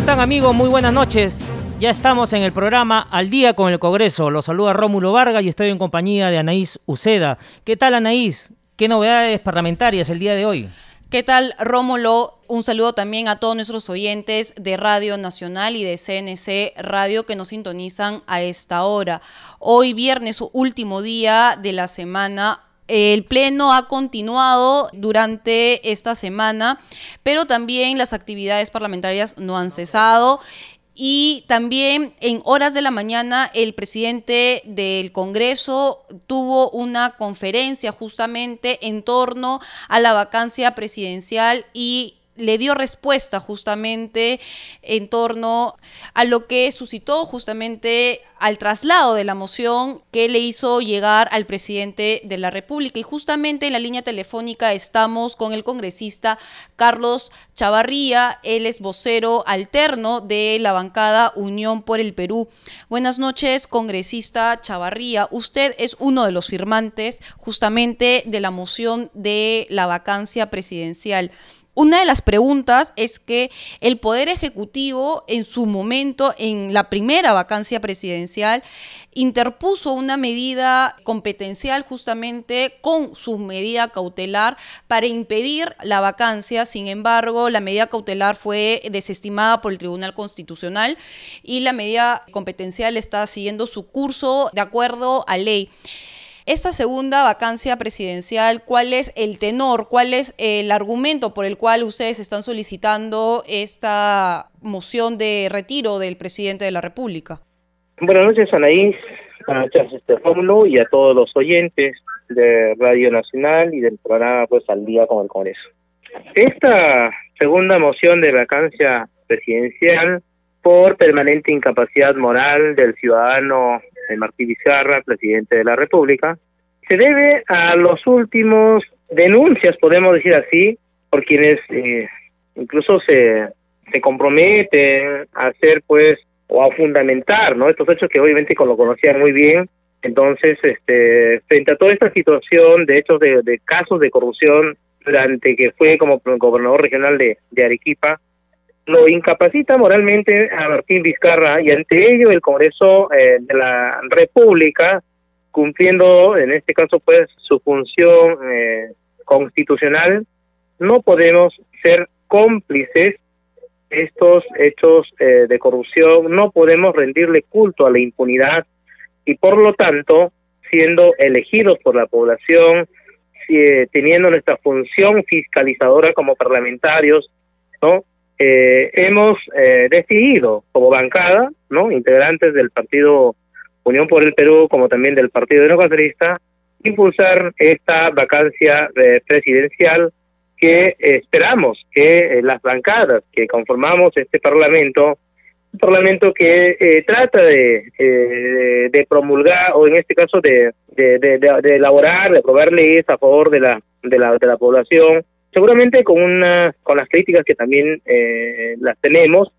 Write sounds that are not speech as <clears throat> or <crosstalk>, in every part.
Están amigos? Muy buenas noches. Ya estamos en el programa Al Día con el Congreso. Los saluda Rómulo Vargas y estoy en compañía de Anaís Uceda. ¿Qué tal Anaís? ¿Qué novedades parlamentarias el día de hoy? ¿Qué tal Rómulo? Un saludo también a todos nuestros oyentes de Radio Nacional y de CNC Radio que nos sintonizan a esta hora. Hoy viernes, último día de la semana, el Pleno ha continuado durante esta semana, pero también las actividades parlamentarias no han cesado. Y también en horas de la mañana el presidente del Congreso tuvo una conferencia justamente en torno a la vacancia presidencial y le dio respuesta justamente en torno a lo que suscitó justamente al traslado de la moción que le hizo llegar al presidente de la República. Y justamente en la línea telefónica estamos con el congresista Carlos Chavarría, él es vocero alterno de la bancada Unión por el Perú. Buenas noches, congresista Chavarría. Usted es uno de los firmantes justamente de la moción de la vacancia presidencial. Una de las preguntas es que el Poder Ejecutivo en su momento, en la primera vacancia presidencial, interpuso una medida competencial justamente con su medida cautelar para impedir la vacancia. Sin embargo, la medida cautelar fue desestimada por el Tribunal Constitucional y la medida competencial está siguiendo su curso de acuerdo a ley. Esta segunda vacancia presidencial, ¿cuál es el tenor? ¿Cuál es el argumento por el cual ustedes están solicitando esta moción de retiro del presidente de la República? Buenas noches, Anaís. Noches, este Rómulo, y a todos los oyentes de Radio Nacional y del programa Pues al Día con el Congreso. Esta segunda moción de vacancia presidencial por permanente incapacidad moral del ciudadano Martí Vizcarra, presidente de la República, se debe a los últimos denuncias, podemos decir así, por quienes eh, incluso se, se comprometen a hacer, pues, o a fundamentar, ¿no? Estos hechos que obviamente lo conocían muy bien. Entonces, este, frente a toda esta situación de hechos de, casos de corrupción durante que fue como gobernador regional de, de Arequipa, lo incapacita moralmente a Martín Vizcarra y ante ello el Congreso eh, de la República, cumpliendo en este caso pues su función eh, constitucional, no podemos ser cómplices de estos hechos eh, de corrupción, no podemos rendirle culto a la impunidad y por lo tanto, siendo elegidos por la población, teniendo nuestra función fiscalizadora como parlamentarios, ¿no? Eh, hemos eh, decidido como bancada, ¿no? integrantes del partido Unión por el Perú, como también del partido democratista, impulsar esta vacancia eh, presidencial que esperamos que eh, las bancadas que conformamos este parlamento, un parlamento que trata de, de, promulgar o en este caso de, de, de, elaborar, de aprobar leyes a favor de la, de la, de la población, seguramente con una con las críticas que también eh, las tenemos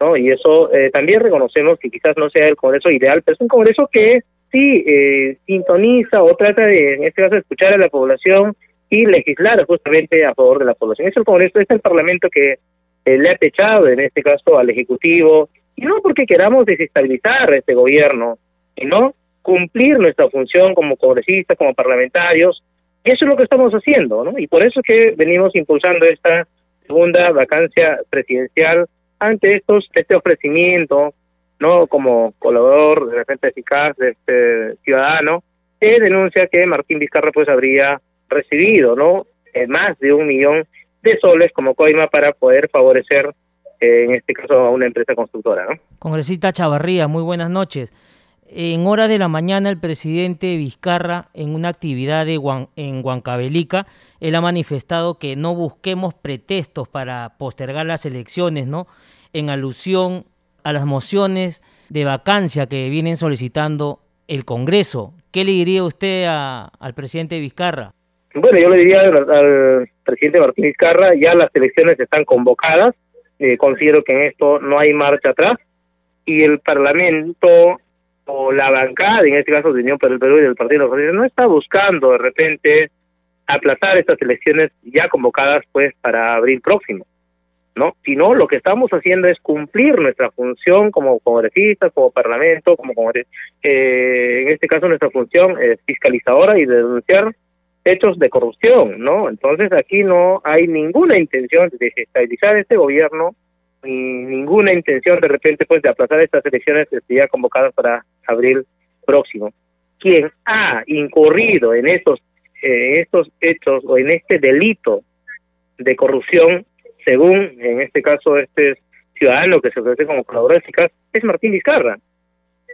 no y eso eh, también reconocemos que quizás no sea el Congreso ideal pero es un Congreso que sí eh, sintoniza o trata de en este caso escuchar a la población y legislar justamente a favor de la población. Es el Congreso es el Parlamento que le ha techado en este caso al ejecutivo y no porque queramos desestabilizar este gobierno sino cumplir nuestra función como congresistas como parlamentarios eso es lo que estamos haciendo, ¿no? Y por eso es que venimos impulsando esta segunda vacancia presidencial ante estos este ofrecimiento, ¿no? Como colaborador de repente eficaz de este ciudadano, que denuncia que Martín Vizcarra pues habría recibido, ¿no? Eh, más de un millón de soles como coima para poder favorecer, eh, en este caso, a una empresa constructora, ¿no? Congresista Chavarría, muy buenas noches. En hora de la mañana el presidente Vizcarra, en una actividad de en Huancavelica, él ha manifestado que no busquemos pretextos para postergar las elecciones, ¿no? En alusión a las mociones de vacancia que vienen solicitando el Congreso. ¿Qué le diría usted al presidente Vizcarra? Bueno, yo le diría al, presidente Martín Vizcarra, ya las elecciones están convocadas, eh, considero que en esto no hay marcha atrás, y el Parlamento o la bancada, en este caso de Unión el Perú y del Partido Socialista, no está buscando de repente aplazar estas elecciones ya convocadas pues para abril próximo, ¿no? Sino lo que estamos haciendo es cumplir nuestra función como congresistas, como parlamento, como congres eh, en este caso nuestra función es fiscalizadora y de denunciar hechos de corrupción, ¿no? Entonces aquí no hay ninguna intención de desestabilizar este gobierno, ni ninguna intención de repente pues de aplazar estas elecciones que ya convocadas para abril próximo. Quien ha incurrido en estos, eh, estos hechos o en este delito de corrupción, según en este caso este ciudadano que se ofrece como colaborador eficaz, es Martín Vizcarra.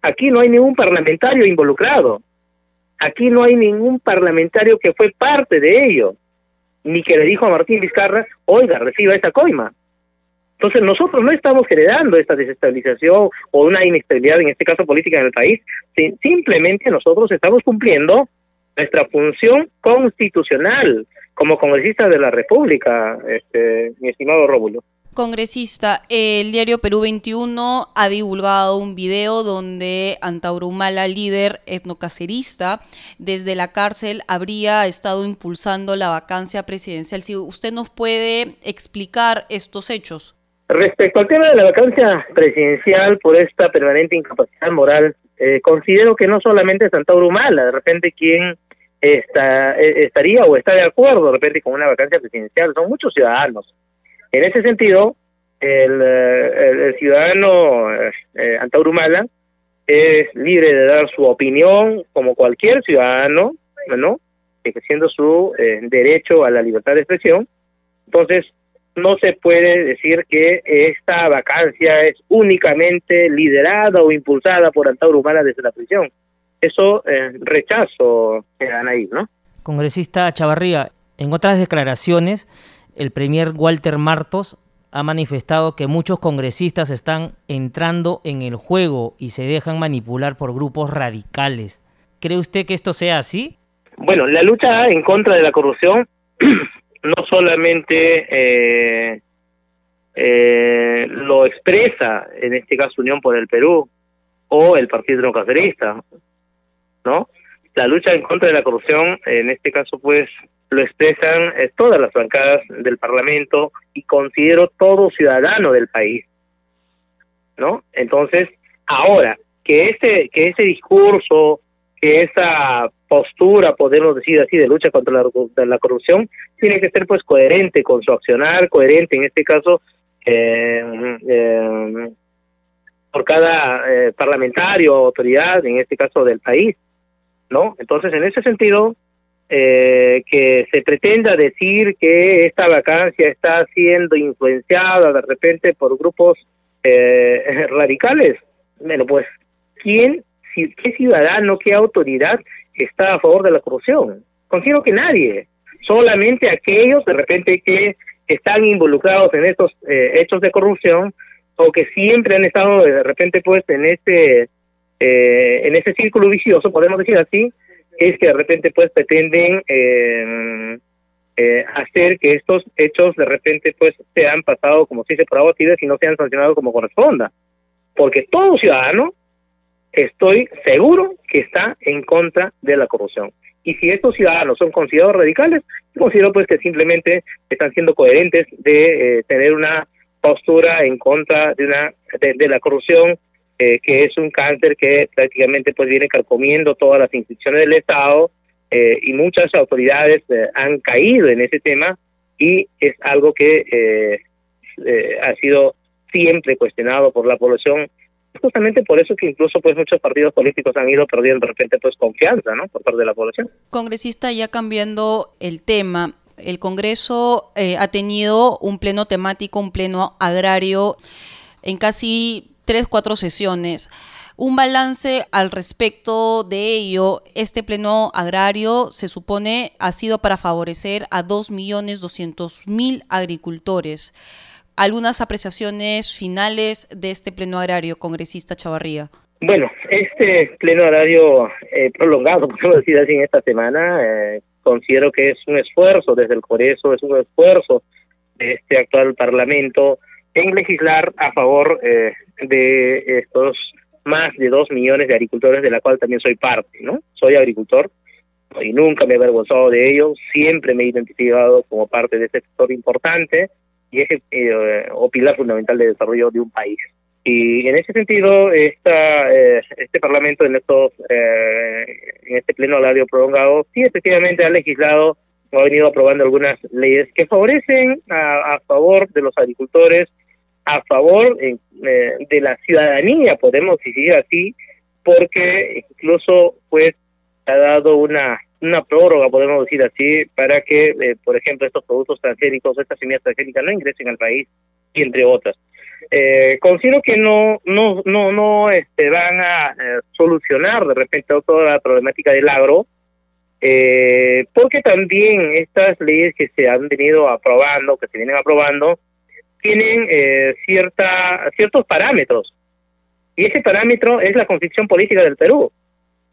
Aquí no hay ningún parlamentario involucrado. Aquí no hay ningún parlamentario que fue parte de ello, ni que le dijo a Martín Vizcarra, oiga, reciba esa coima. Entonces nosotros no estamos generando esta desestabilización o una inestabilidad, en este caso política en el país, simplemente nosotros estamos cumpliendo nuestra función constitucional como congresistas de la República, este, mi estimado Rómulo. Congresista, el diario Perú 21 ha divulgado un video donde Antaurumala, líder etnocacerista, desde la cárcel habría estado impulsando la vacancia presidencial. Si usted nos puede explicar estos hechos. Respecto al tema de la vacancia presidencial por esta permanente incapacidad moral, eh, considero que no solamente es Antaurumala, de repente quien está, eh, estaría o está de acuerdo de repente con una vacancia presidencial, son muchos ciudadanos en ese sentido, el, eh, ciudadano eh, es libre de dar su opinión como cualquier ciudadano, ¿no? Ejerciendo su eh, derecho a la libertad de expresión. Entonces, no se puede decir que esta vacancia es únicamente liderada o impulsada por Antaurumala desde la prisión. Eso eh, rechazo, Anaí, ¿no? Congresista Chavarría, en otras declaraciones el premier Walter Martos ha manifestado que muchos congresistas están entrando en el juego y se dejan manipular por grupos radicales. ¿Cree usted que esto sea así? Bueno, la lucha en contra de la corrupción <clears throat> no solamente eh, eh, lo expresa, en este caso Unión por el Perú o el Partido Democracia, ¿no? La lucha en contra de la corrupción, en este caso, pues, lo expresan eh, todas las bancadas del Parlamento y considero todo ciudadano del país, ¿no? Entonces, ahora que ese que ese discurso, que esa postura, podemos decir así, de lucha contra la, corrupción, tiene que ser pues coherente con su accionar, coherente en este caso eh, eh, por cada parlamentario o autoridad, en este caso del país, ¿no? Entonces, en ese sentido, eh, que se pretenda decir que esta vacancia está siendo influenciada de repente por grupos eh, <laughs> radicales. Bueno, pues, ¿quién, qué ciudadano, qué autoridad está a favor de la corrupción? Considero que nadie, solamente aquellos de repente que están involucrados en estos eh, hechos de corrupción o que siempre han estado de repente pues en este en ese círculo vicioso, podemos decir así, es que de repente pues pretenden eh, eh, hacer que estos hechos de repente pues sean pasados como si se por agua y no sean sancionados como corresponda. Porque todo ciudadano estoy seguro que está en contra de la corrupción. Y si estos ciudadanos son considerados radicales, considero pues que simplemente están siendo coherentes de eh, tener una postura en contra de una de la corrupción eh, que es un cáncer que prácticamente pues viene carcomiendo todas las instituciones del Estado eh, y muchas autoridades eh, han caído en ese tema y es algo que ha sido siempre cuestionado por la población justamente por eso que incluso pues muchos partidos políticos han ido perdiendo de repente pues confianza no por parte de la población congresista ya cambiando el tema el Congreso ha tenido un pleno temático un pleno agrario en casi tres, cuatro sesiones. Un balance al respecto de ello, este pleno agrario se supone ha sido para favorecer a 2.200.000 agricultores. Algunas apreciaciones finales de este pleno agrario, congresista Chavarría. Bueno, este pleno agrario eh, prolongado, <laughs> podemos decir así, en esta semana, eh, considero que es un esfuerzo desde el Congreso, es un esfuerzo de este actual Parlamento en legislar a favor eh, de estos más de dos millones de agricultores, de la cual también soy parte, ¿no? Soy agricultor y nunca me he avergonzado de ello, siempre me he identificado como parte de este sector importante y es eh, o pilar fundamental de desarrollo de un país. Y en ese sentido, esta, eh, este Parlamento en estos eh, en este pleno horario prolongado, sí efectivamente ha legislado ha venido aprobando algunas leyes que favorecen a, a favor de los agricultores, a favor eh, de la ciudadanía, podemos decir así, porque incluso pues ha dado una una prórroga, podemos decir así, para que, eh, por ejemplo, estos productos transgénicos, estas semillas transgénicas no ingresen al país, y entre otras. Eh, considero que no no no no este, van a eh, solucionar de repente toda la problemática del agro, eh, porque también estas leyes que se han venido aprobando, que se vienen aprobando, tienen eh, cierta ciertos parámetros. Y ese parámetro es la constitución política del Perú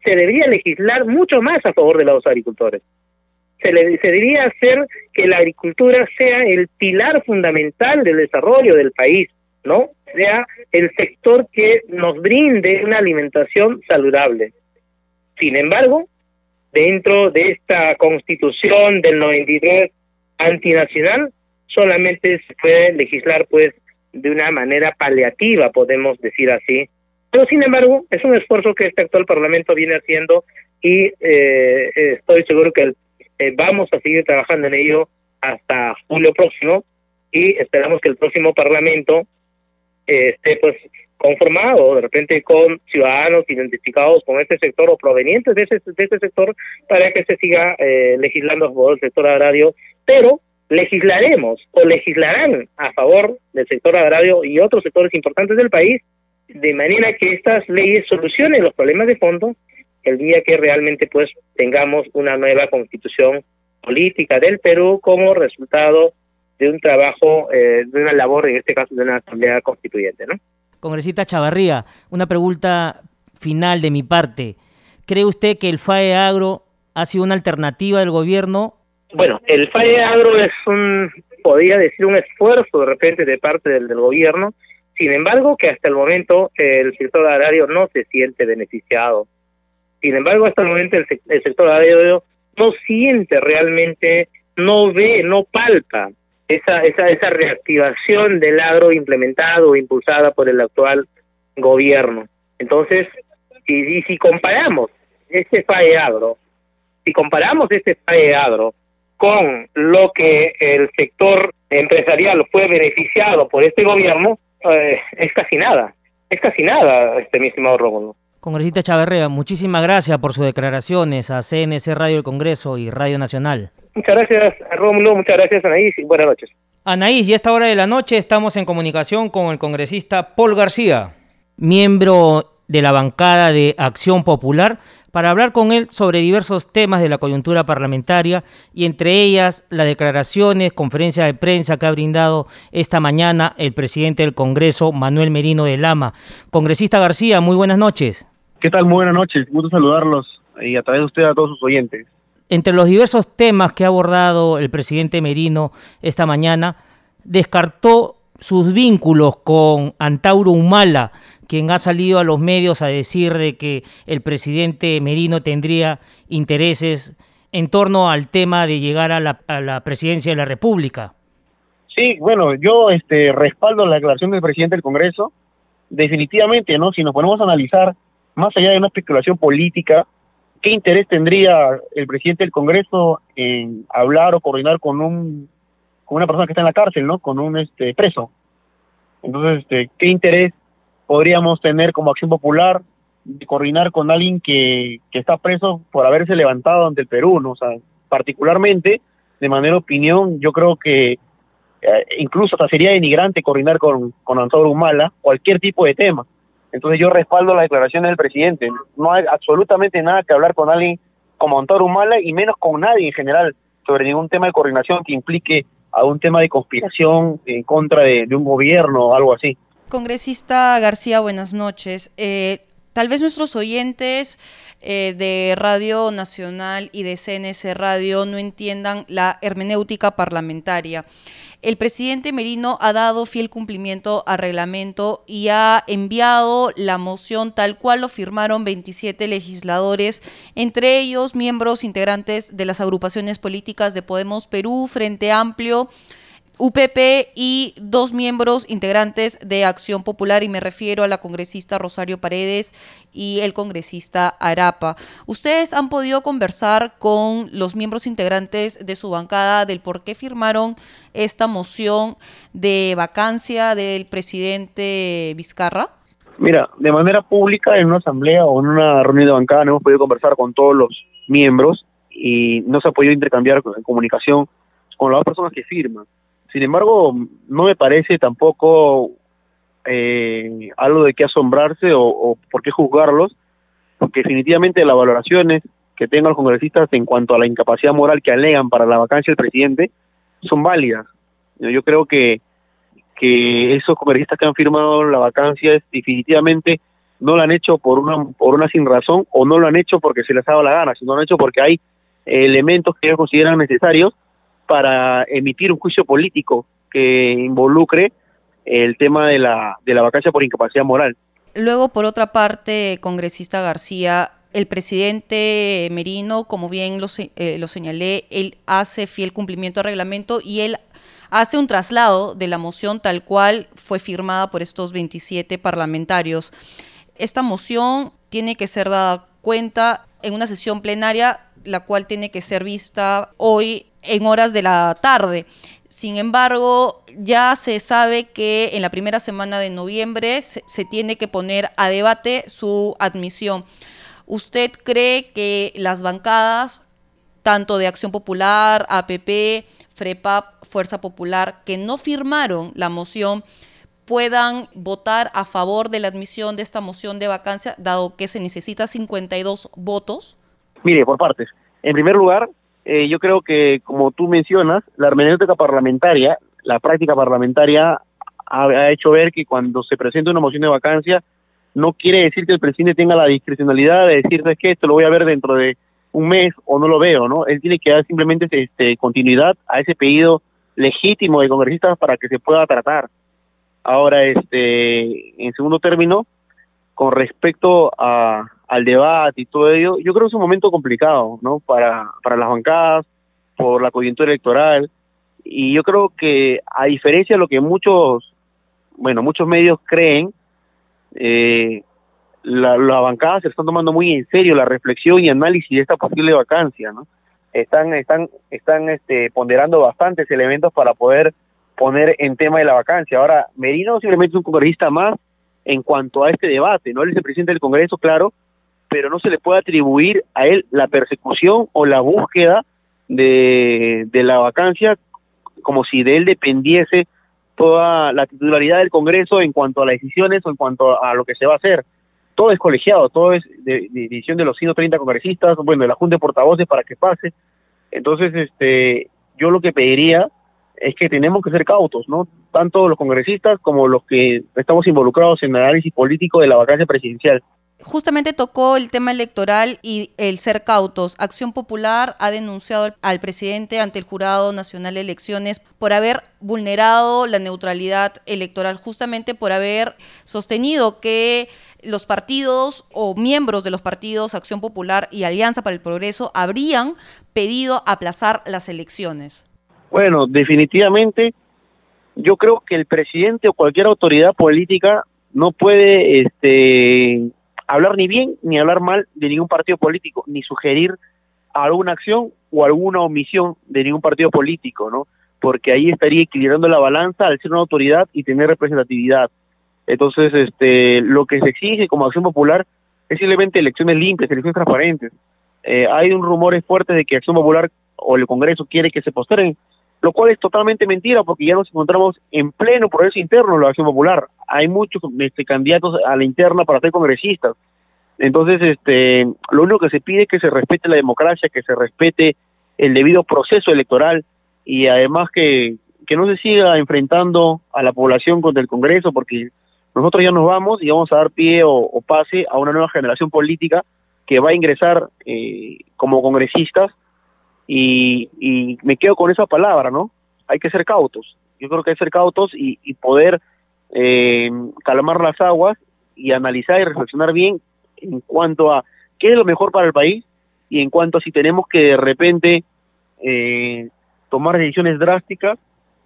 se debería legislar mucho más a favor de los agricultores. Se, le, se debería hacer que la agricultura sea el pilar fundamental del desarrollo del país, ¿no? Sea el sector que nos brinde una alimentación saludable. Sin embargo, dentro de esta constitución del 93 antinacional, solamente se puede legislar pues de una manera paliativa, podemos decir así, pero sin embargo, es un esfuerzo que este actual Parlamento viene haciendo y eh, estoy seguro que eh, vamos a seguir trabajando en ello hasta julio próximo y esperamos que el próximo Parlamento eh, esté pues conformado de repente con ciudadanos identificados con este sector o provenientes de ese, de ese sector para que se siga eh, legislando a favor del sector agrario, pero legislaremos o legislarán a favor del sector agrario y otros sectores importantes del país de manera que estas leyes solucionen los problemas de fondo el día que realmente pues tengamos una nueva constitución política del Perú como resultado de un trabajo, eh, de una labor, en este caso de una asamblea constituyente, ¿no? Congresista Chavarría, una pregunta final de mi parte. ¿Cree usted que el FAE Agro ha sido una alternativa del gobierno? Bueno, el FAE Agro es un, podría decir, un esfuerzo de repente de parte del, del gobierno, sin embargo, que hasta el momento el sector agrario no se siente beneficiado. Sin embargo, hasta el momento el, el sector agrario no siente realmente, no ve, no palpa esa, esa, esa reactivación del agro implementado o impulsada por el actual gobierno. Entonces, y, si comparamos este FAE agro, si comparamos este FAE agro con lo que el sector empresarial fue beneficiado por este gobierno, eh, es casi nada, es casi nada, este mi estimado Rómulo. Congresista Chavarrea, muchísimas gracias por sus declaraciones a CNC Radio del Congreso y Radio Nacional. Muchas gracias, Rómulo, muchas gracias, Anaís, y buenas noches. Anaís, y a esta hora de la noche estamos en comunicación con el congresista Paul García, miembro de la bancada de Acción Popular, para hablar con él sobre diversos temas de la coyuntura parlamentaria y entre ellas las declaraciones, conferencia de prensa que ha brindado esta mañana el presidente del Congreso, Manuel Merino de Lama. Congresista García, muy buenas noches. ¿Qué tal? Muy buenas noches. Gusto saludarlos y a través de usted a todos sus oyentes. Entre los diversos temas que ha abordado el presidente Merino esta mañana, descartó sus vínculos con Antauro Humala, quien ha salido a los medios a decir de que el presidente Merino tendría intereses en torno al tema de llegar a la, a la presidencia de la República. Sí, bueno, yo este respaldo la declaración del presidente del Congreso. Definitivamente, ¿no? Si nos ponemos a analizar más allá de una especulación política, ¿qué interés tendría el presidente del Congreso en hablar o coordinar con un con una persona que está en la cárcel, ¿no? Con un este preso. Entonces, este, ¿qué interés podríamos tener como Acción Popular de coordinar con alguien que, que está preso por haberse levantado ante el Perú, ¿no? O sea, particularmente, de manera opinión, yo creo que eh, incluso hasta sería denigrante coordinar con, con Antonio Humala cualquier tipo de tema. Entonces yo respaldo la declaración del presidente. No hay absolutamente nada que hablar con alguien como Antonio Humala y menos con nadie en general sobre ningún tema de coordinación que implique a un tema de conspiración en contra de, un gobierno o algo así. Congresista García, buenas noches. Eh, tal vez nuestros oyentes eh, de Radio Nacional y de CNS Radio no entiendan la hermenéutica parlamentaria. El presidente Merino ha dado fiel cumplimiento al reglamento y ha enviado la moción tal cual lo firmaron 27 legisladores, entre ellos miembros integrantes de las agrupaciones políticas de Podemos Perú, Frente Amplio, UPP y dos miembros integrantes de Acción Popular, y me refiero a la congresista Rosario Paredes y el congresista Arapa. ¿Ustedes han podido conversar con los miembros integrantes de su bancada del por qué firmaron esta moción de vacancia del presidente Vizcarra? Mira, de manera pública, en una asamblea o en una reunión de bancada, hemos podido conversar con todos los miembros y no se ha podido intercambiar comunicación con las personas que firman. Sin embargo, no me parece tampoco eh, algo de qué asombrarse o, por qué juzgarlos, porque definitivamente las valoraciones que tengan los congresistas en cuanto a la incapacidad moral que alegan para la vacancia del presidente son válidas. Yo creo que, que esos congresistas que han firmado la vacancia definitivamente no lo han hecho por una, por una sin razón o no lo han hecho porque se les ha dado la gana, sino lo han hecho porque hay elementos que ellos consideran necesarios para emitir un juicio político que involucre el tema de la, de la vacancia por incapacidad moral. Luego, por otra parte, congresista García, el presidente Merino, como bien lo, eh, lo señalé, él hace fiel cumplimiento al reglamento y él hace un traslado de la moción tal cual fue firmada por estos 27 parlamentarios. Esta moción tiene que ser dada cuenta en una sesión plenaria, la cual tiene que ser vista hoy en horas de la tarde. Sin embargo, ya se sabe que en la primera semana de noviembre se, tiene que poner a debate su admisión. ¿Usted cree que las bancadas, tanto de Acción Popular, APP, FREPAP, Fuerza Popular, que no firmaron la moción, puedan votar a favor de la admisión de esta moción de vacancia, dado que se necesita 52 votos? Mire, por partes. En primer lugar, eh, yo creo que, como tú mencionas, la hermenéutica parlamentaria, la práctica parlamentaria ha, hecho ver que cuando se presenta una moción de vacancia, no quiere decir que el presidente tenga la discrecionalidad de decir, ¿sabes qué? Esto lo voy a ver dentro de un mes o no lo veo, ¿no? Él tiene que dar simplemente este, continuidad a ese pedido legítimo de congresistas para que se pueda tratar. Ahora, este, en segundo término, con respecto a, al debate y todo ello, yo creo que es un momento complicado, ¿no? Para, para las bancadas, por la coyuntura electoral, y yo creo que a diferencia de lo que muchos, bueno, muchos medios creen, eh, la, la bancada se están tomando muy en serio la reflexión y análisis de esta posible vacancia, ¿no? Están, están, están este, ponderando bastantes elementos para poder poner en tema de la vacancia. Ahora, Merino simplemente es un congresista más en cuanto a este debate, ¿no? Él es el presidente del Congreso, claro, pero no se le puede atribuir a él la persecución o la búsqueda de, de la vacancia como si de él dependiese toda la titularidad del Congreso en cuanto a las decisiones o en cuanto a lo que se va a hacer. Todo es colegiado, todo es de, decisión de los 130 congresistas, bueno, de la Junta de Portavoces para que pase. Entonces, este, yo lo que pediría es que tenemos que ser cautos, ¿no? Tanto los congresistas como los que estamos involucrados en el análisis político de la vacancia presidencial justamente tocó el tema electoral y el ser cautos. Acción Popular ha denunciado al presidente ante el Jurado Nacional de Elecciones por haber vulnerado la neutralidad electoral, justamente por haber sostenido que los partidos o miembros de los partidos Acción Popular y Alianza para el Progreso habrían pedido aplazar las elecciones. Bueno, definitivamente yo creo que el presidente o cualquier autoridad política no puede este hablar ni bien ni hablar mal de ningún partido político, ni sugerir alguna acción o alguna omisión de ningún partido político, ¿no? Porque ahí estaría equilibrando la balanza al ser una autoridad y tener representatividad. Entonces, este, lo que se exige como acción popular es simplemente elecciones limpias, elecciones transparentes. Eh, hay un rumores fuertes de que Acción Popular o el Congreso quiere que se posteren lo cual es totalmente mentira porque ya nos encontramos en pleno proceso interno de la Acción Popular. Hay muchos este, candidatos a la interna para ser congresistas. Entonces, este, lo único que se pide es que se respete la democracia, que se respete el debido proceso electoral y además que, que no se siga enfrentando a la población contra el Congreso, porque nosotros ya nos vamos y vamos a dar pie o, pase a una nueva generación política que va a ingresar eh, como congresistas y, y, me quedo con esa palabra, ¿no? Hay que ser cautos. Yo creo que hay que ser cautos y, y poder eh, calmar las aguas y analizar y reflexionar bien en cuanto a qué es lo mejor para el país y en cuanto a si tenemos que de repente eh, tomar decisiones drásticas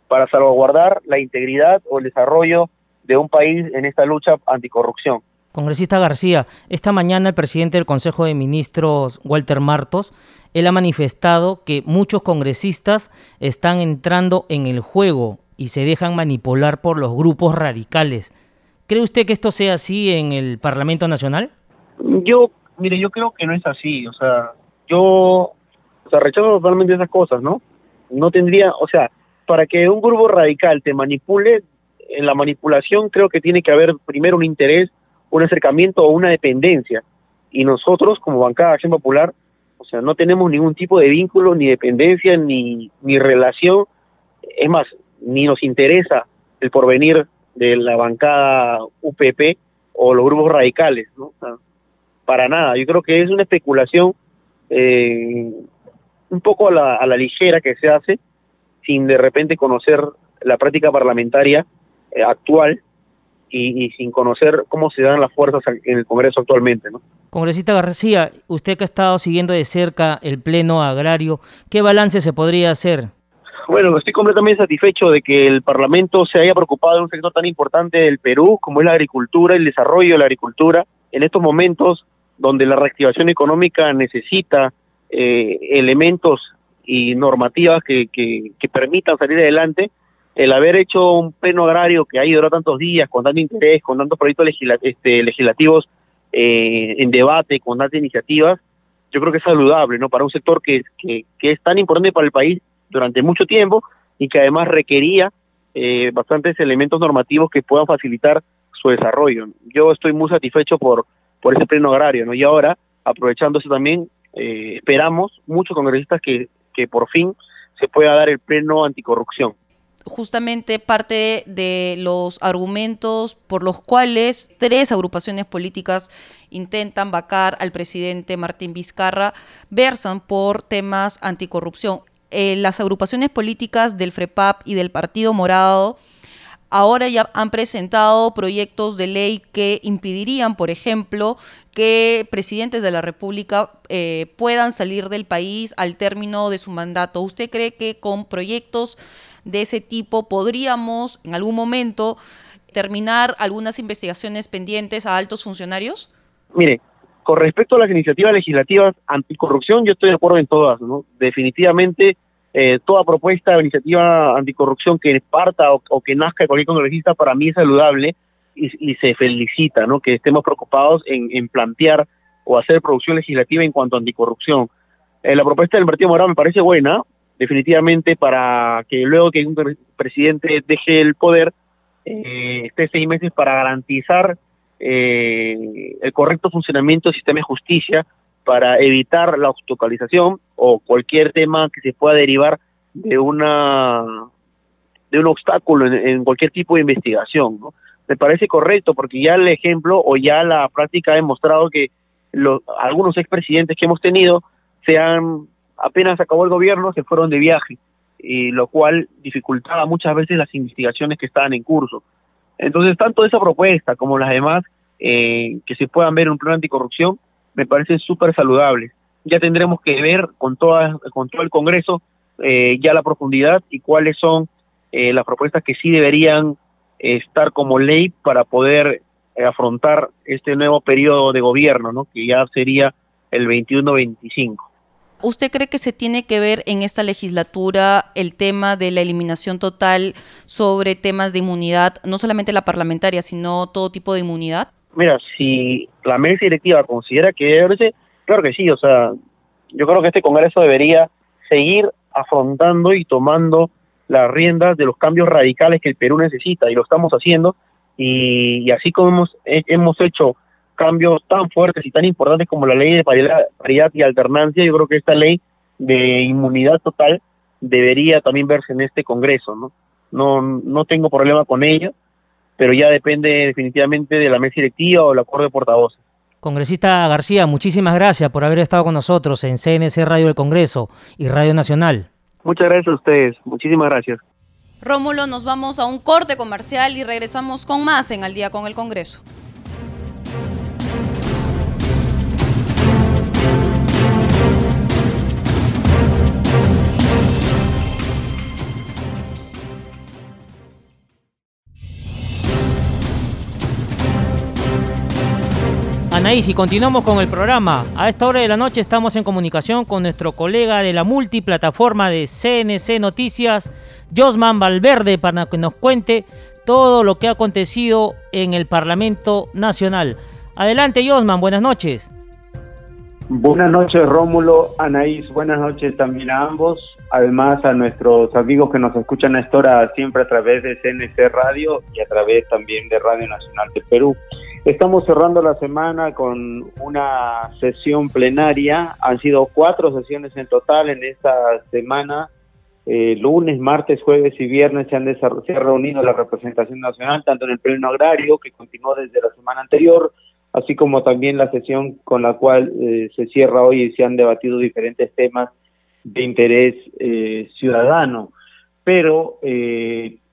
para salvaguardar la integridad o el desarrollo de un país en esta lucha anticorrupción. Congresista García, esta mañana el presidente del Consejo de Ministros, Walter Martos, él ha manifestado que muchos congresistas están entrando en el juego y se dejan manipular por los grupos radicales. ¿Cree usted que esto sea así en el Parlamento Nacional? Yo, mire, yo creo que no es así. O sea, yo o sea, rechazo totalmente esas cosas, ¿no? No tendría, o sea, para que un grupo radical te manipule, en la manipulación creo que tiene que haber primero un interés, un acercamiento o una dependencia. Y nosotros, como bancada de Acción Popular, o sea, no tenemos ningún tipo de vínculo, ni dependencia, ni, ni relación. Es más, ni nos interesa el porvenir de la bancada UPP o los grupos radicales, ¿no? para nada. Yo creo que es una especulación eh, un poco a la, a la ligera que se hace sin de repente conocer la práctica parlamentaria eh, actual y, y, sin conocer cómo se dan las fuerzas en el Congreso actualmente. ¿no? Congresista García, usted que ha estado siguiendo de cerca el Pleno Agrario, ¿qué balance se podría hacer? Bueno, estoy completamente satisfecho de que el Parlamento se haya preocupado de un sector tan importante del Perú como es la agricultura, el desarrollo de la agricultura. En estos momentos donde la reactivación económica necesita eh, elementos y normativas que, permitan salir adelante, el haber hecho un pleno agrario que ha durado tantos días, con tanto interés, con tantos proyectos este, legislativos eh, en debate, con tantas iniciativas, yo creo que es saludable, ¿no? Para un sector que es tan importante para el país durante mucho tiempo y que además requería eh, bastantes elementos normativos que puedan facilitar su desarrollo. Yo estoy muy satisfecho por, por ese pleno agrario, ¿no? Y ahora, aprovechando eso también, eh, esperamos muchos congresistas que, que por fin se pueda dar el pleno anticorrupción justamente parte de los argumentos por los cuales tres agrupaciones políticas intentan vacar al presidente Martín Vizcarra versan por temas anticorrupción. Eh, las agrupaciones políticas del FREPAP y del Partido Morado ahora ya han presentado proyectos de ley que impedirían, por ejemplo, que presidentes de la República eh, puedan salir del país al término de su mandato. ¿Usted cree que con proyectos de ese tipo podríamos en algún momento terminar algunas investigaciones pendientes a altos funcionarios? Mire, con respecto a las iniciativas legislativas anticorrupción, yo estoy de acuerdo en todas, ¿no? Definitivamente eh, toda propuesta o iniciativa anticorrupción que parta o, que nazca de cualquier congresista para mí es saludable y, y se felicita, ¿no? Que estemos preocupados en, plantear o hacer producción legislativa en cuanto a anticorrupción. Eh, la propuesta del Partido Morado me parece buena, definitivamente para que luego que un presidente deje el poder, eh, esté seis meses para garantizar eh, el correcto funcionamiento del sistema de justicia, para evitar la autocalización o cualquier tema que se pueda derivar de una de un obstáculo en, cualquier tipo de investigación. ¿no? Me parece correcto porque ya el ejemplo o ya la práctica ha demostrado que los, algunos expresidentes que hemos tenido se han apenas acabó el gobierno se fueron de viaje y lo cual dificultaba muchas veces las investigaciones que estaban en curso. Entonces, tanto esa propuesta como las demás eh, que se puedan ver en un plan anticorrupción me parecen súper saludables. Ya tendremos que ver con, toda, con todo el Congreso eh, ya la profundidad y cuáles son eh, las propuestas que sí deberían estar como ley para poder eh, afrontar este nuevo periodo de gobierno, ¿no? que ya sería el 21-25. ¿Usted cree que se tiene que ver en esta legislatura el tema de la eliminación total sobre temas de inmunidad, no solamente la parlamentaria, sino todo tipo de inmunidad? Mira, si la mesa directiva considera que debe claro que sí, o sea, yo creo que este Congreso debería seguir afrontando y tomando las riendas de los cambios radicales que el Perú necesita y lo estamos haciendo y, así como hemos, hemos hecho cambios tan fuertes y tan importantes como la ley de paridad, y alternancia, yo creo que esta ley de inmunidad total debería también verse en este Congreso, ¿no? No, no tengo problema con ello, pero ya depende definitivamente de la mesa directiva o el acuerdo de portavoces. Congresista García, muchísimas gracias por haber estado con nosotros en CNC Radio del Congreso y Radio Nacional. Muchas gracias a ustedes, muchísimas gracias. Rómulo, nos vamos a un corte comercial y regresamos con más en Al día con el Congreso. Anaís, y continuamos con el programa. A esta hora de la noche estamos en comunicación con nuestro colega de la multiplataforma de CNC Noticias, Josman Valverde, para que nos cuente todo lo que ha acontecido en el Parlamento Nacional. Adelante, Josman, buenas noches. Buenas noches, Rómulo, Anaís, buenas noches también a ambos. Además, a nuestros amigos que nos escuchan a esta hora siempre a través de CNC Radio y a través también de Radio Nacional del Perú. Estamos cerrando la semana con una sesión plenaria. Han sido cuatro sesiones en total en esta semana. Eh, lunes, martes, jueves y viernes se, han se ha reunido la representación nacional, tanto en el pleno agrario, que continuó desde la semana anterior, así como también la sesión con la cual eh, se cierra hoy y se han debatido diferentes temas de interés eh, ciudadano. Pero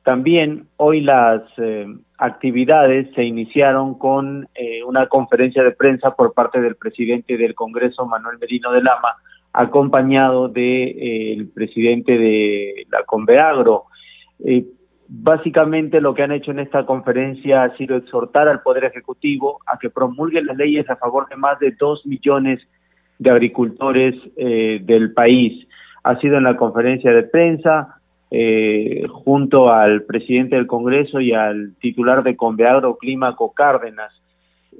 también hoy las actividades se iniciaron con eh, una conferencia de prensa por parte del presidente del Congreso, Manuel Merino de Lama, acompañado del de, eh, presidente de la Conveagro. Eh, básicamente lo que han hecho en esta conferencia ha sido exhortar al Poder Ejecutivo a que promulgue las leyes a favor de más de dos millones de agricultores del país. Ha sido en la conferencia de prensa, eh, junto al presidente del Congreso y al titular de Conveagro Clímaco Cárdenas.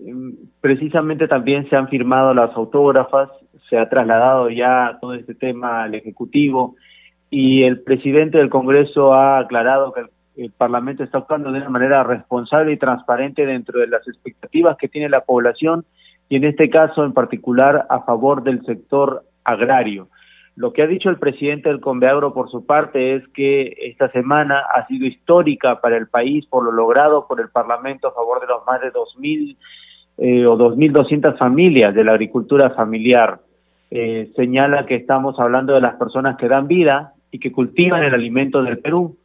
Mm, precisamente también se han firmado las autógrafas, se ha trasladado ya todo este tema al Ejecutivo y el presidente del Congreso ha aclarado que el, Parlamento está actuando de una manera responsable y transparente dentro de las expectativas que tiene la población y en este caso en particular a favor del sector agrario. Lo que ha dicho el presidente del Conveagro por su parte es que esta semana ha sido histórica para el país por lo logrado por el Parlamento a favor de los más de 2.000 eh, o 2.200 familias de la agricultura familiar. Eh, señala que estamos hablando de las personas que dan vida y que cultivan el alimento del Perú.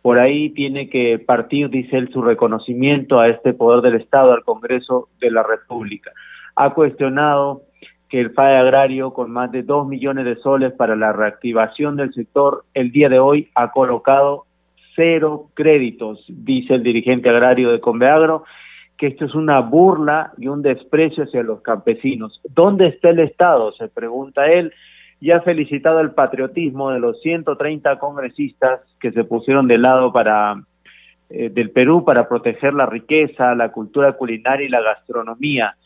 Por ahí tiene que partir, dice él, su reconocimiento a este poder del Estado, al Congreso de la República. Ha cuestionado que el FAE agrario, con más de dos millones de soles para la reactivación del sector, el día de hoy ha colocado cero créditos, dice el dirigente agrario de Conveagro, que esto es una burla y un desprecio hacia los campesinos. ¿Dónde está el Estado? Se pregunta él y ha felicitado el patriotismo de los 130 congresistas que se pusieron de lado para eh, del Perú para proteger la riqueza, la cultura culinaria y la gastronomía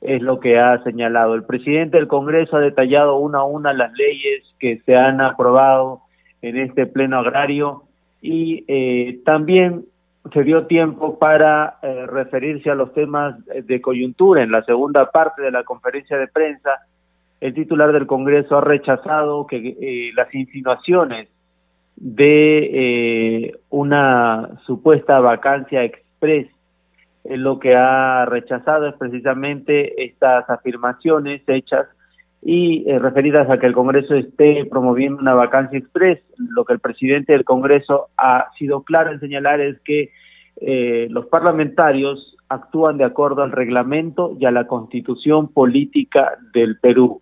es lo que ha señalado. El presidente del Congreso ha detallado una a una las leyes que se han aprobado en este pleno agrario y eh, también se dio tiempo para eh, referirse a los temas de coyuntura. En la segunda parte de la conferencia de prensa, el titular del Congreso ha rechazado que eh, las insinuaciones de una supuesta vacancia express lo que ha rechazado es precisamente estas afirmaciones hechas y eh, referidas a que el Congreso esté promoviendo una vacancia express. Lo que el presidente del Congreso ha sido claro en señalar es que eh, los parlamentarios actúan de acuerdo al reglamento y a la constitución política del Perú.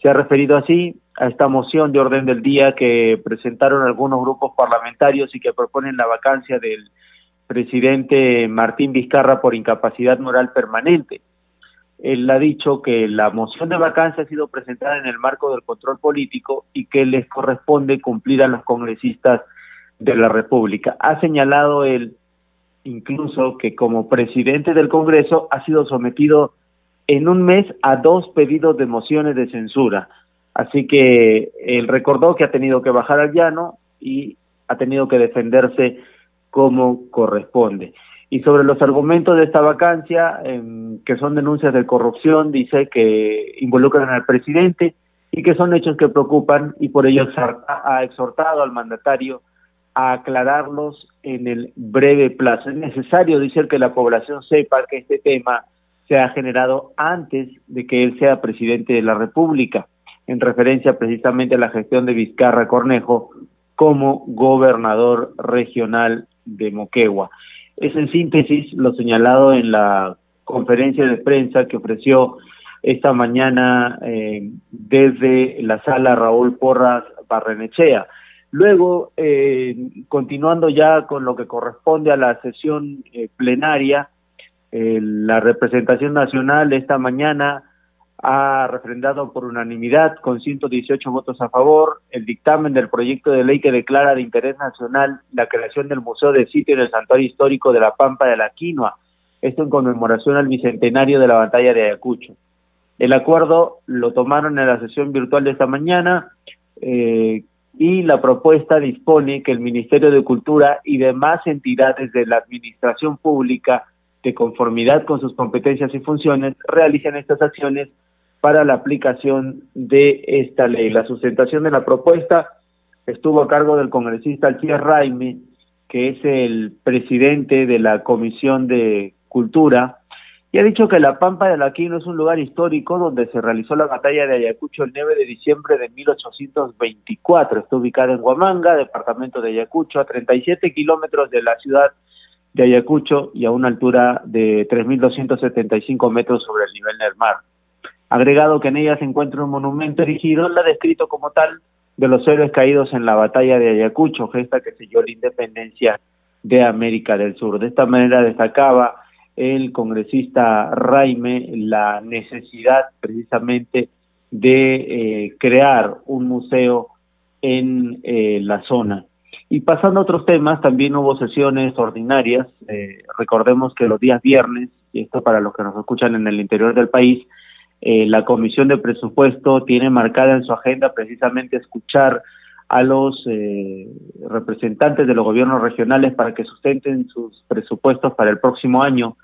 Se ha referido así a esta moción de orden del día que presentaron algunos grupos parlamentarios y que proponen la vacancia del presidente Martín Vizcarra por incapacidad moral permanente. Él ha dicho que la moción de vacancia ha sido presentada en el marco del control político y que les corresponde cumplir a los congresistas de la República. Ha señalado él incluso que como presidente del Congreso ha sido sometido en un mes a dos pedidos de mociones de censura. Así que él recordó que ha tenido que bajar al llano y ha tenido que defenderse como corresponde. Y sobre los argumentos de esta vacancia, que son denuncias de corrupción, dice que involucran al presidente y que son hechos que preocupan y por ello ha exhortado al mandatario a aclararlos en el breve plazo. Es necesario, decir, que la población sepa que este tema se ha generado antes de que él sea presidente de la República, en referencia precisamente a la gestión de Vizcarra Cornejo como gobernador regional de Moquegua. Es en síntesis lo señalado en la conferencia de prensa que ofreció esta mañana eh, desde la sala Raúl Porras Barrenechea. Luego, eh, continuando ya con lo que corresponde a la sesión eh, plenaria, eh, la representación nacional esta mañana ha refrendado por unanimidad, con 118 votos a favor, el dictamen del proyecto de ley que declara de interés nacional la creación del Museo de Sitio en el Santuario Histórico de la Pampa de la Quinoa, esto en conmemoración al bicentenario de la batalla de Ayacucho. El acuerdo lo tomaron en la sesión virtual de esta mañana, eh, y la propuesta dispone que el Ministerio de Cultura y demás entidades de la administración pública, de conformidad con sus competencias y funciones, realicen estas acciones para la aplicación de esta ley. La sustentación de la propuesta estuvo a cargo del congresista Alcier Raime, que es el presidente de la Comisión de Cultura, y ha dicho que la Pampa de Aquino es un lugar histórico donde se realizó la batalla de Ayacucho el 9 de diciembre de 1824. Está ubicada en Huamanga, departamento de Ayacucho, a 37 kilómetros de la ciudad de Ayacucho y a una altura de 3.275 metros sobre el nivel del mar. Agregado que en ella se encuentra un monumento erigido, la descrito como tal, de los héroes caídos en la batalla de Ayacucho, gesta que selló la independencia de América del Sur. De esta manera destacaba el congresista Raime la necesidad precisamente de eh, crear un museo en eh, la zona. Y pasando a otros temas, también hubo sesiones ordinarias. Eh, recordemos que los días viernes, y esto para los que nos escuchan en el interior del país, la Comisión de Presupuesto tiene marcada en su agenda precisamente escuchar a los representantes de los gobiernos regionales para que sustenten sus presupuestos para el próximo año.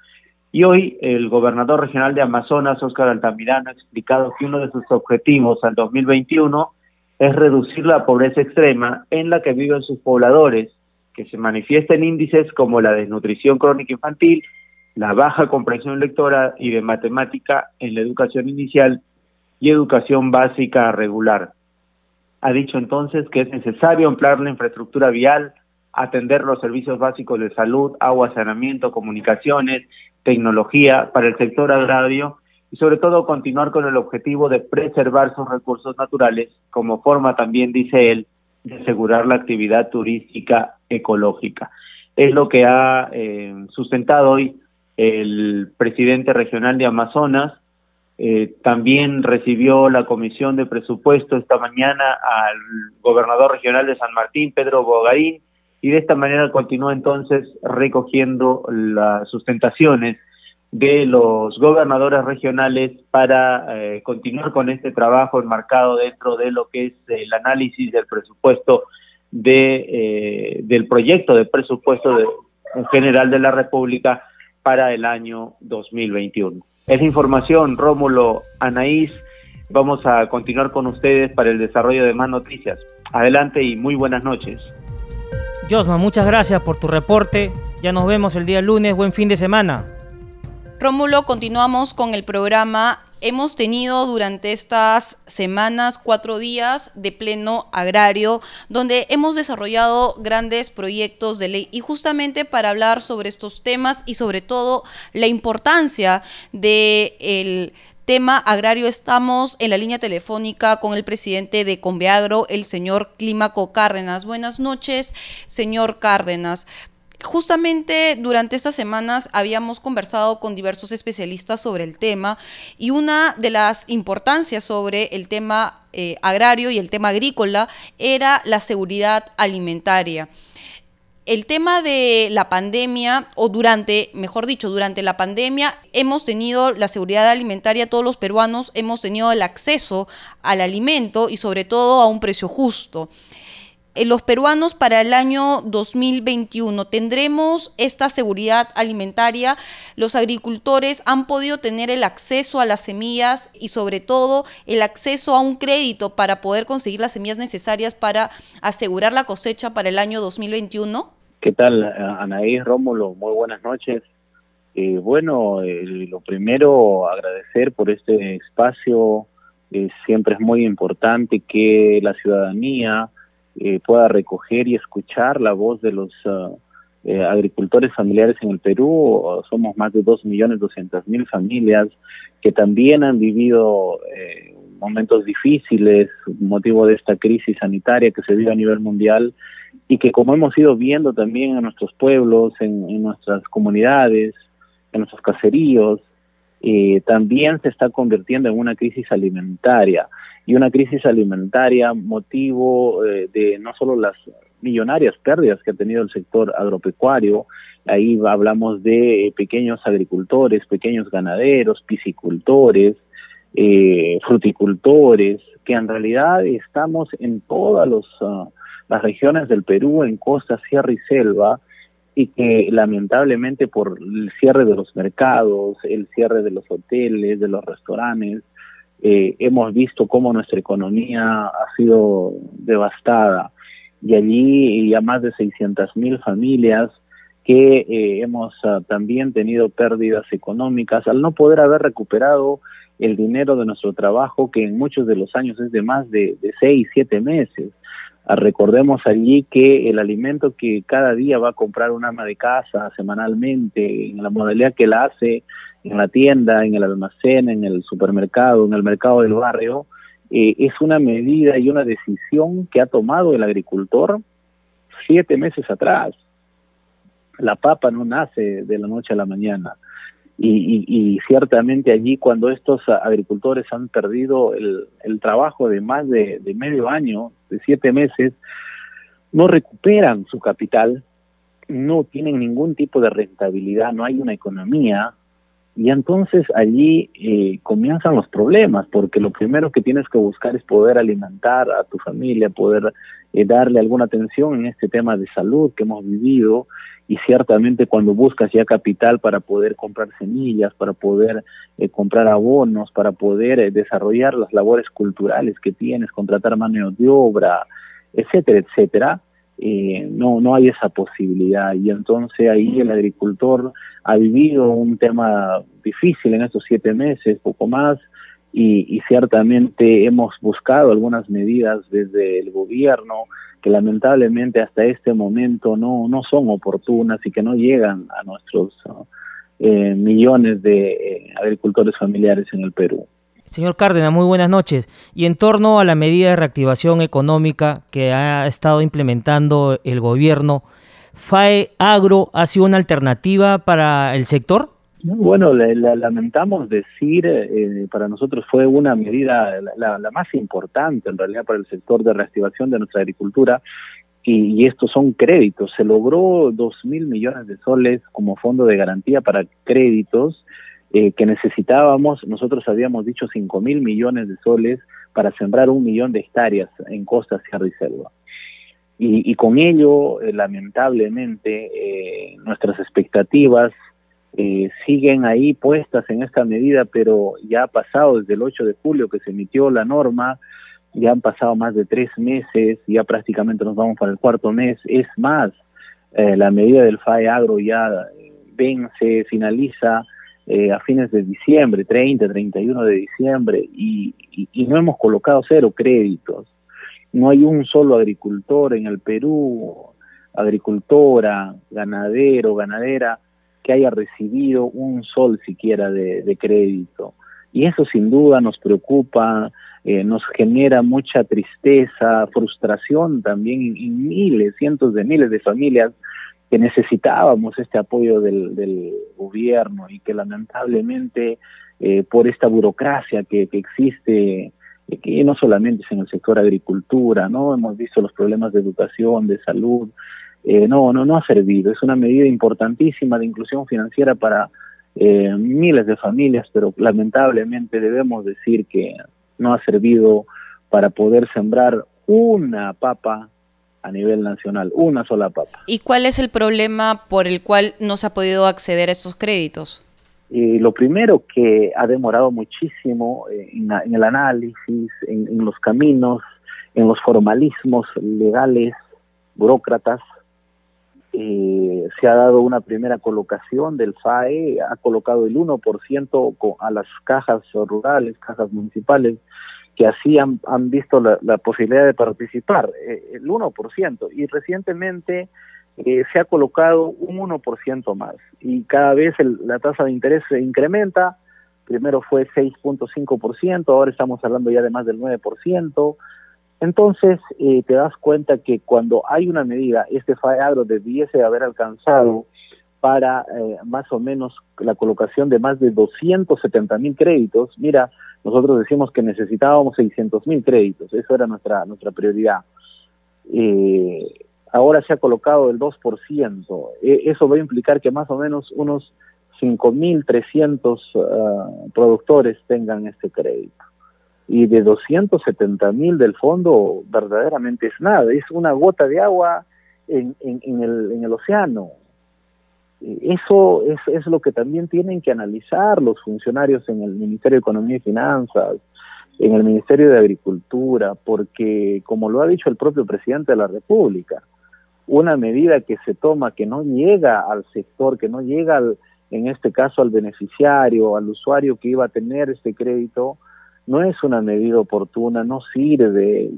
Y hoy el gobernador regional de Amazonas, Óscar Altamirano, ha explicado que uno de sus objetivos al 2021 es reducir la pobreza extrema en la que viven sus pobladores, que se manifiesta en índices como la desnutrición crónica infantil, la baja comprensión lectora y de matemática en la educación inicial y educación básica regular. Ha dicho entonces que es necesario ampliar la infraestructura vial, atender los servicios básicos de salud, agua, saneamiento, comunicaciones, tecnología para el sector agrario y sobre todo continuar con el objetivo de preservar sus recursos naturales como forma también, dice él, de asegurar la actividad turística ecológica. Es lo que ha eh, sustentado hoy el presidente regional de Amazonas. Eh, también recibió la comisión de presupuesto esta mañana al gobernador regional de San Martín, Pedro Bogarín, y de esta manera continúa entonces recogiendo las sustentaciones de los gobernadores regionales para eh, continuar con este trabajo enmarcado dentro de lo que es el análisis del presupuesto de eh, del proyecto de presupuesto de, general de la República para el año 2021. Esa información, Rómulo, Anaís, vamos a continuar con ustedes para el desarrollo de más noticias. Adelante y muy buenas noches. Josma, muchas gracias por tu reporte. Ya nos vemos el día lunes. Buen fin de semana. Rómulo, continuamos con el programa. Hemos tenido durante estas semanas cuatro días de pleno agrario donde hemos desarrollado grandes proyectos de ley y justamente para hablar sobre estos temas y sobre todo la importancia de el tema agrario estamos en la línea telefónica con el presidente de Conveagro, el señor Clímaco Cárdenas. Buenas noches, señor Cárdenas. Justamente durante estas semanas habíamos conversado con diversos especialistas sobre el tema y una de las importancias sobre el tema eh, agrario y el tema agrícola era la seguridad alimentaria el tema de la pandemia, o durante, mejor dicho, durante la pandemia, hemos tenido la seguridad alimentaria, todos los peruanos hemos tenido el acceso al alimento y sobre todo a un precio justo. Eh, los peruanos para el año 2021? ¿Tendremos esta seguridad alimentaria? ¿Los agricultores han podido tener el acceso a las semillas y sobre todo el acceso a un crédito para poder conseguir las semillas necesarias para asegurar la cosecha para el año 2021? ¿Qué tal, Anaí Rómulo? Muy buenas noches. Eh, bueno, eh, lo primero, agradecer por este espacio. Eh, siempre es muy importante que la ciudadanía pueda recoger y escuchar la voz de los ah, agricultores familiares en el Perú. Somos más de 2.200.000 familias que también han vivido momentos difíciles, motivo de esta crisis sanitaria que se vive a nivel mundial y que como hemos ido viendo también en nuestros pueblos, en nuestras comunidades, en nuestros caseríos, eh, también se está convirtiendo en una crisis alimentaria. Y una crisis alimentaria motivo eh, de no solo las millonarias pérdidas que ha tenido el sector agropecuario, ahí hablamos de pequeños agricultores, pequeños ganaderos, piscicultores, eh, fruticultores, que en realidad estamos en todas los, ah, las regiones del Perú, en costa, sierra y selva, y que lamentablemente por el cierre de los mercados, el cierre de los hoteles, de los restaurantes, eh, hemos visto cómo nuestra economía ha sido devastada y allí ya más de 600 mil familias que eh, hemos ah, también tenido pérdidas económicas al no poder haber recuperado el dinero de nuestro trabajo que en muchos de los años es de más de, de seis, siete meses. Ah, recordemos allí que el alimento que cada día va a comprar un ama de casa semanalmente, en la modalidad que la hace en la tienda, en el almacén, en el supermercado, en el mercado del barrio, eh, es una medida y una decisión que ha tomado el agricultor siete meses atrás. La papa no nace de la noche a la mañana. Y, ciertamente allí cuando estos agricultores han perdido el, trabajo de más de, medio año, de siete meses, no recuperan su capital, no tienen ningún tipo de rentabilidad, no hay una economía, y entonces allí eh, comienzan los problemas, porque lo primero que tienes que buscar es poder alimentar a tu familia, poder eh, darle alguna atención en este tema de salud que hemos vivido y ciertamente cuando buscas ya capital para poder comprar semillas, para poder eh, comprar abonos, para poder eh, desarrollar las labores culturales que tienes, contratar mano de obra, etcétera, etcétera, eh, no, no hay esa posibilidad. Y entonces ahí el agricultor ha vivido un tema difícil en estos siete meses, poco más, y, y ciertamente hemos buscado algunas medidas desde el gobierno, que lamentablemente hasta este momento no, no son oportunas y que no llegan a nuestros eh, millones de eh, agricultores familiares en el Perú. Señor Cárdenas, muy buenas noches. Y en torno a la medida de reactivación económica que ha estado implementando el gobierno, ¿FAE Agro ha sido una alternativa para el sector? Bueno, la, lamentamos decir, eh, para nosotros fue una medida la, más importante en realidad para el sector de reactivación de nuestra agricultura y, estos son créditos. Se logró dos mil millones de soles como fondo de garantía para créditos eh, que necesitábamos. Nosotros habíamos dicho cinco mil millones de soles para sembrar un millón de hectáreas en costa, sierra y selva. Y, con ello, eh, lamentablemente, nuestras expectativas eh, siguen ahí puestas en esta medida, pero ya ha pasado desde el 8 de julio que se emitió la norma, ya han pasado más de tres meses, ya prácticamente nos vamos para el cuarto mes, es más, eh, la medida del FAE Agro ya eh, vence, finaliza a fines de diciembre, 30, 31 de diciembre, y, y no hemos colocado cero créditos. No hay un solo agricultor en el Perú, agricultora, ganadero, ganadera, que haya recibido un sol siquiera de, crédito. Y eso sin duda nos preocupa, eh, nos genera mucha tristeza, frustración también en, miles, cientos de miles de familias que necesitábamos este apoyo del, gobierno y que lamentablemente eh, por esta burocracia que, que existe, que no solamente es en el sector agricultura, no hemos visto los problemas de educación, de salud, eh, no, no, no ha servido. Es una medida importantísima de inclusión financiera para eh, miles de familias, pero lamentablemente debemos decir que no ha servido para poder sembrar una papa a nivel nacional, una sola papa. ¿Y cuál es el problema por el cual no se ha podido acceder a estos créditos? Eh, lo primero que ha demorado muchísimo eh, en, el análisis, en, los caminos, en los formalismos legales, burócratas, eh, se ha dado una primera colocación del FAE, ha colocado el 1% a las cajas rurales, cajas municipales, que así han, visto la, posibilidad de participar, el 1%. Y recientemente eh, se ha colocado un 1% más y cada vez la tasa de interés se incrementa. Primero fue 6.5%, ahora estamos hablando ya de más del 9%. Entonces, eh, te das cuenta que cuando hay una medida, este FAE debiese haber alcanzado para eh, más o menos la colocación de más de 270 mil créditos. Mira, nosotros decimos que necesitábamos 600 mil créditos, eso era nuestra, nuestra prioridad. Eh, ahora se ha colocado el 2%. E, eso va a implicar que más o menos unos 5.300 uh, productores tengan este crédito. Y de 270.000 del fondo verdaderamente es nada, es una gota de agua en, en, el, en el océano. Eso es, es lo que también tienen que analizar los funcionarios en el Ministerio de Economía y Finanzas, en el Ministerio de Agricultura, porque como lo ha dicho el propio presidente de la República, una medida que se toma que no llega al sector, que no llega al, en este caso al beneficiario, al usuario que iba a tener este crédito, no es una medida oportuna, no sirve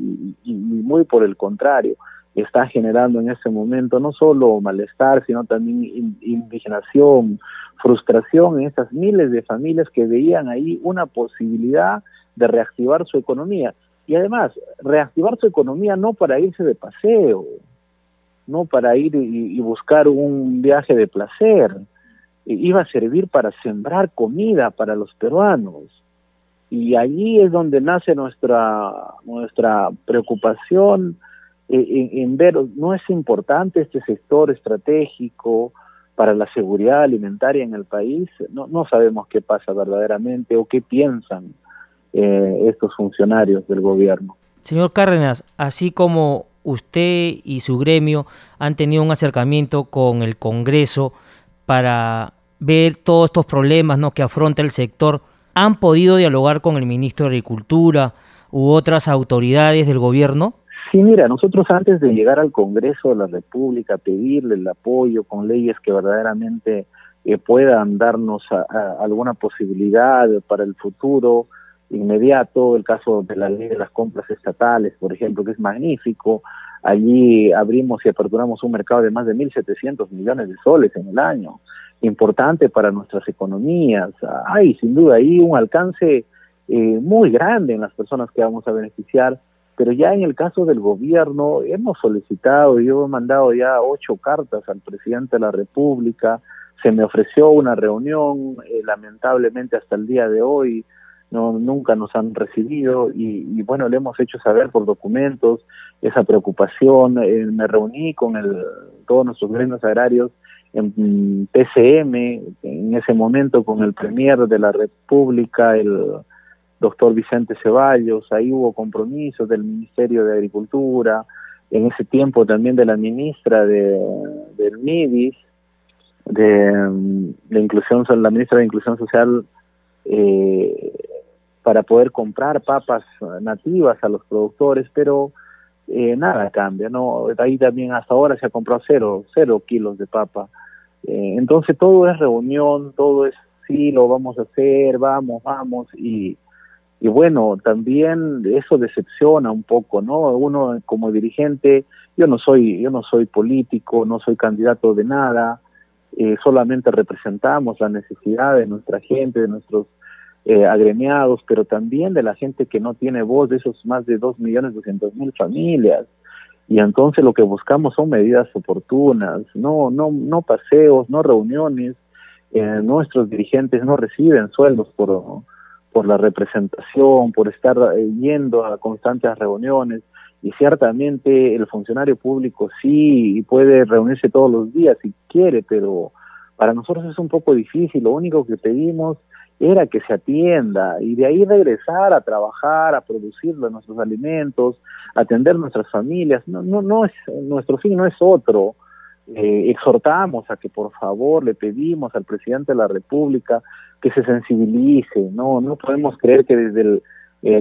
y, muy por el contrario, está generando en este momento no solo malestar, sino también indignación, frustración en estas miles de familias que veían ahí una posibilidad de reactivar su economía. Y además, reactivar su economía no para irse de paseo, no para ir y, buscar un viaje de placer, iba a servir para sembrar comida para los peruanos. Y allí es donde nace nuestra, nuestra preocupación en, en ver, no es importante este sector estratégico para la seguridad alimentaria en el país, no, no sabemos qué pasa verdaderamente o qué piensan eh, estos funcionarios del gobierno. Señor Cárdenas, así como usted y su gremio han tenido un acercamiento con el Congreso para ver todos estos problemas ¿no? que afronta el sector. ¿Han podido dialogar con el ministro de Agricultura u otras autoridades del gobierno? Sí, mira, nosotros antes de llegar al Congreso de la República, pedirle el apoyo con leyes que verdaderamente eh, puedan darnos alguna posibilidad para el futuro, inmediato, el caso de la ley de las compras estatales, por ejemplo, que es magnífico. Allí abrimos y aperturamos un mercado de más de 1.700 millones de soles en el año, importante para nuestras economías. Hay sin duda ahí un alcance eh, muy grande en las personas que vamos a beneficiar, pero ya en el caso del gobierno hemos solicitado, yo he mandado ya ocho cartas al presidente de la República, se me ofreció una reunión, eh, lamentablemente hasta el día de hoy no nunca nos han recibido y, bueno le hemos hecho saber por documentos esa preocupación eh, me reuní con el todos nuestros gremios agrarios en PCM en ese momento con el premier de la República el doctor Vicente Ceballos ahí hubo compromisos del Ministerio de Agricultura en ese tiempo también de la ministra de del MIDIS de, la inclusión la ministra de inclusión social eh, para poder comprar papas nativas a los productores, pero eh, nada cambia, ¿no? Ahí también hasta ahora se ha comprado cero, cero kilos de papa. Eh, entonces todo es reunión, todo es sí, lo vamos a hacer, vamos, vamos, y, y bueno, también eso decepciona un poco, ¿no? Uno como dirigente, yo no soy, yo no soy político, no soy candidato de nada, eh, solamente representamos la necesidad de nuestra gente, de nuestros eh, agremiados, pero también de la gente que no tiene voz, de esos más de dos millones doscientos mil familias. Y entonces lo que buscamos son medidas oportunas, no, no, no paseos, no reuniones. Eh, nuestros dirigentes no reciben sueldos por, por la representación, por estar eh, yendo a constantes reuniones. Y ciertamente el funcionario público sí puede reunirse todos los días si quiere, pero para nosotros es un poco difícil. Lo único que pedimos era que se atienda y de ahí regresar a trabajar, a producir nuestros alimentos, atender nuestras familias. No, no, no es, nuestro fin no es otro. Eh, exhortamos a que por favor le pedimos al presidente de la República que se sensibilice. No, no podemos creer que desde el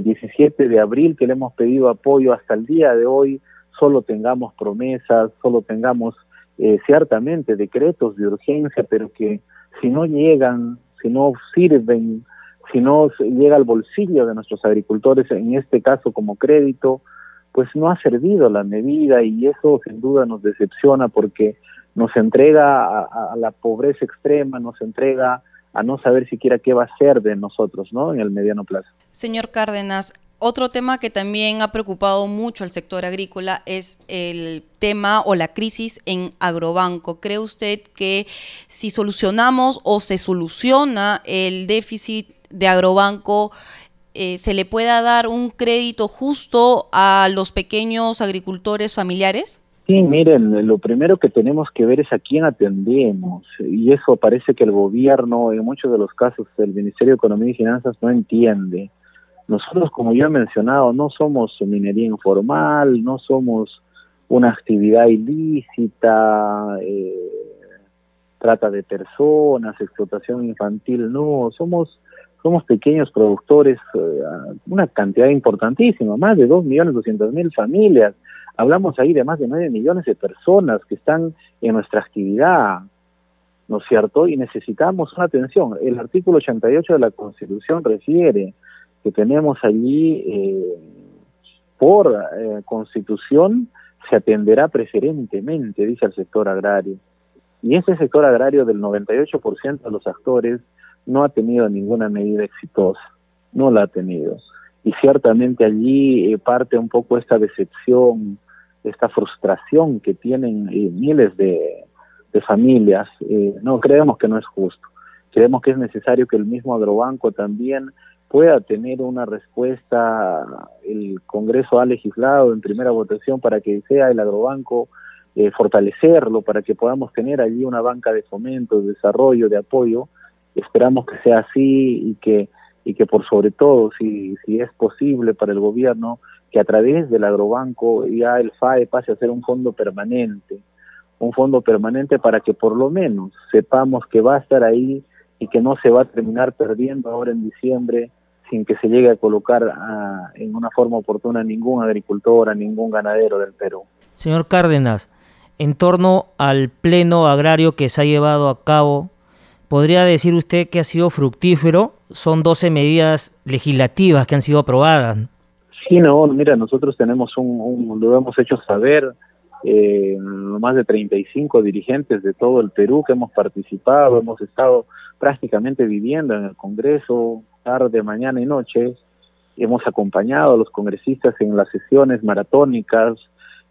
17 de abril que le hemos pedido apoyo hasta el día de hoy solo tengamos promesas, solo tengamos eh, ciertamente decretos de urgencia, pero que si no llegan si no sirven, si no llega al bolsillo de nuestros agricultores, en este caso como crédito, pues no ha servido la medida y eso sin duda nos decepciona porque nos entrega a, la pobreza extrema, nos entrega a no saber siquiera qué va a ser de nosotros, ¿no? En el mediano plazo. Señor Cárdenas, otro tema que también ha preocupado mucho al sector agrícola es el tema o la crisis en Agrobanco. ¿Cree usted que si solucionamos o se soluciona el déficit de Agrobanco, eh, se le pueda dar un crédito justo a los pequeños agricultores familiares? Sí, miren, lo primero que tenemos que ver es a quién atendemos y eso parece que el gobierno, en muchos de los casos, el Ministerio de Economía y Finanzas no entiende. Nosotros, como yo he mencionado, no somos minería informal, no somos una actividad ilícita, eh, trata de personas, explotación infantil, no, somos somos pequeños productores, eh, una cantidad importantísima, más de dos millones doscientos mil familias. Hablamos ahí de más de nueve millones de personas que están en nuestra actividad, ¿no es cierto? Y necesitamos una atención. El artículo 88 de la Constitución refiere que tenemos allí eh, por eh, constitución se atenderá preferentemente, dice el sector agrario. Y ese sector agrario del 98% de los actores no ha tenido ninguna medida exitosa, no la ha tenido. Y ciertamente allí eh, parte un poco esta decepción, esta frustración que tienen miles de, familias. no creemos que no es justo. Creemos que es necesario que el mismo agrobanco también pueda tener una respuesta, el Congreso ha legislado en primera votación para que sea el agrobanco eh, fortalecerlo, para que podamos tener allí una banca de fomento, de desarrollo, de apoyo. Esperamos que sea así y que, y que por sobre todo, si, si es posible para el gobierno, que a través del agrobanco ya el FAE pase a ser un fondo permanente, un fondo permanente para que por lo menos sepamos que va a estar ahí y que no se va a terminar perdiendo ahora en diciembre sin que se llegue a colocar ah, en una forma oportuna a ningún agricultor, a ningún ganadero del Perú. Señor Cárdenas, en torno al pleno agrario que se ha llevado a cabo, ¿podría decir usted que ha sido fructífero? Son 12 medidas legislativas que han sido aprobadas. Sí, no, mira, nosotros tenemos un, lo hemos hecho saber, eh, más de 35 dirigentes de todo el Perú que hemos participado, hemos estado prácticamente viviendo en el Congreso, tarde, mañana y noche. Hemos acompañado a los congresistas en las sesiones maratónicas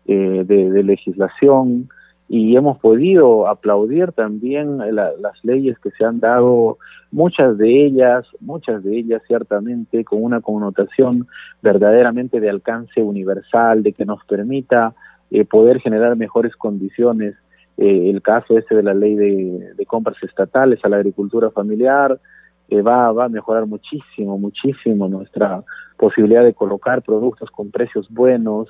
eh, de, legislación y hemos podido aplaudir también las leyes que se han dado, muchas de ellas, muchas de ellas ciertamente con una connotación verdaderamente de alcance universal, de que nos permita eh, poder generar mejores condiciones. Eh, el caso ese de la ley de, compras estatales a la agricultura familiar, va, va a mejorar muchísimo, muchísimo nuestra posibilidad de colocar productos con precios buenos,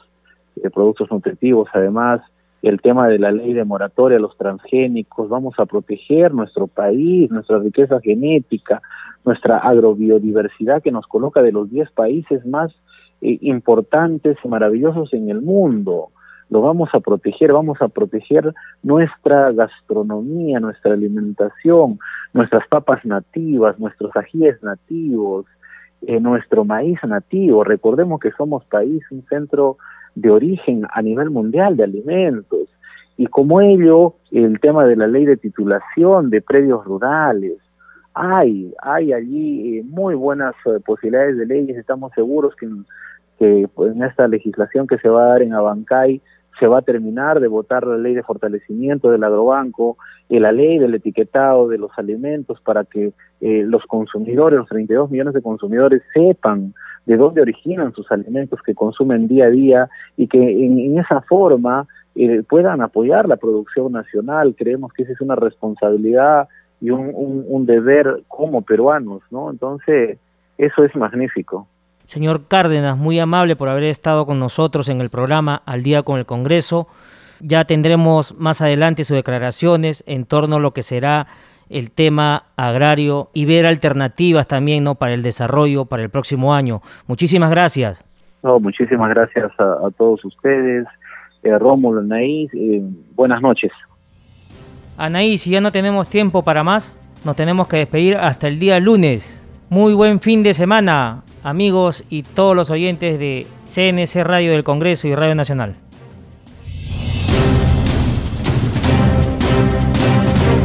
eh, productos nutritivos, además el tema de la ley de moratoria los transgénicos, vamos a proteger nuestro país, nuestra riqueza genética, nuestra agrobiodiversidad que nos coloca de los 10 países más eh, importantes y maravillosos en el mundo lo vamos a proteger, vamos a proteger nuestra gastronomía, nuestra alimentación, nuestras papas nativas, nuestros ajíes nativos, eh, nuestro maíz nativo. Recordemos que somos país, un centro de origen a nivel mundial de alimentos. Y como ello, el tema de la ley de titulación de predios rurales, hay, hay allí eh, muy buenas eh, posibilidades de leyes, estamos seguros que, que pues, en esta legislación que se va a dar en Abancay se va a terminar de votar la ley de fortalecimiento del agrobanco y la ley del etiquetado de los alimentos para que eh, los consumidores, los 32 millones de consumidores, sepan de dónde originan sus alimentos que consumen día a día y que en, esa forma eh, puedan apoyar la producción nacional. Creemos que esa es una responsabilidad y un, un, deber como peruanos, ¿no? Entonces, eso es magnífico. Señor Cárdenas, muy amable por haber estado con nosotros en el programa Al día con el Congreso. Ya tendremos más adelante sus declaraciones en torno a lo que será el tema agrario y ver alternativas también ¿no? para el desarrollo para el próximo año. Muchísimas gracias. No, muchísimas gracias a, todos ustedes. Eh, Rómulo, Anaís, eh, buenas noches. Anaís, si ya no tenemos tiempo para más, nos tenemos que despedir hasta el día lunes. Muy buen fin de semana, amigos y todos los oyentes de CNC Radio del Congreso y Radio Nacional.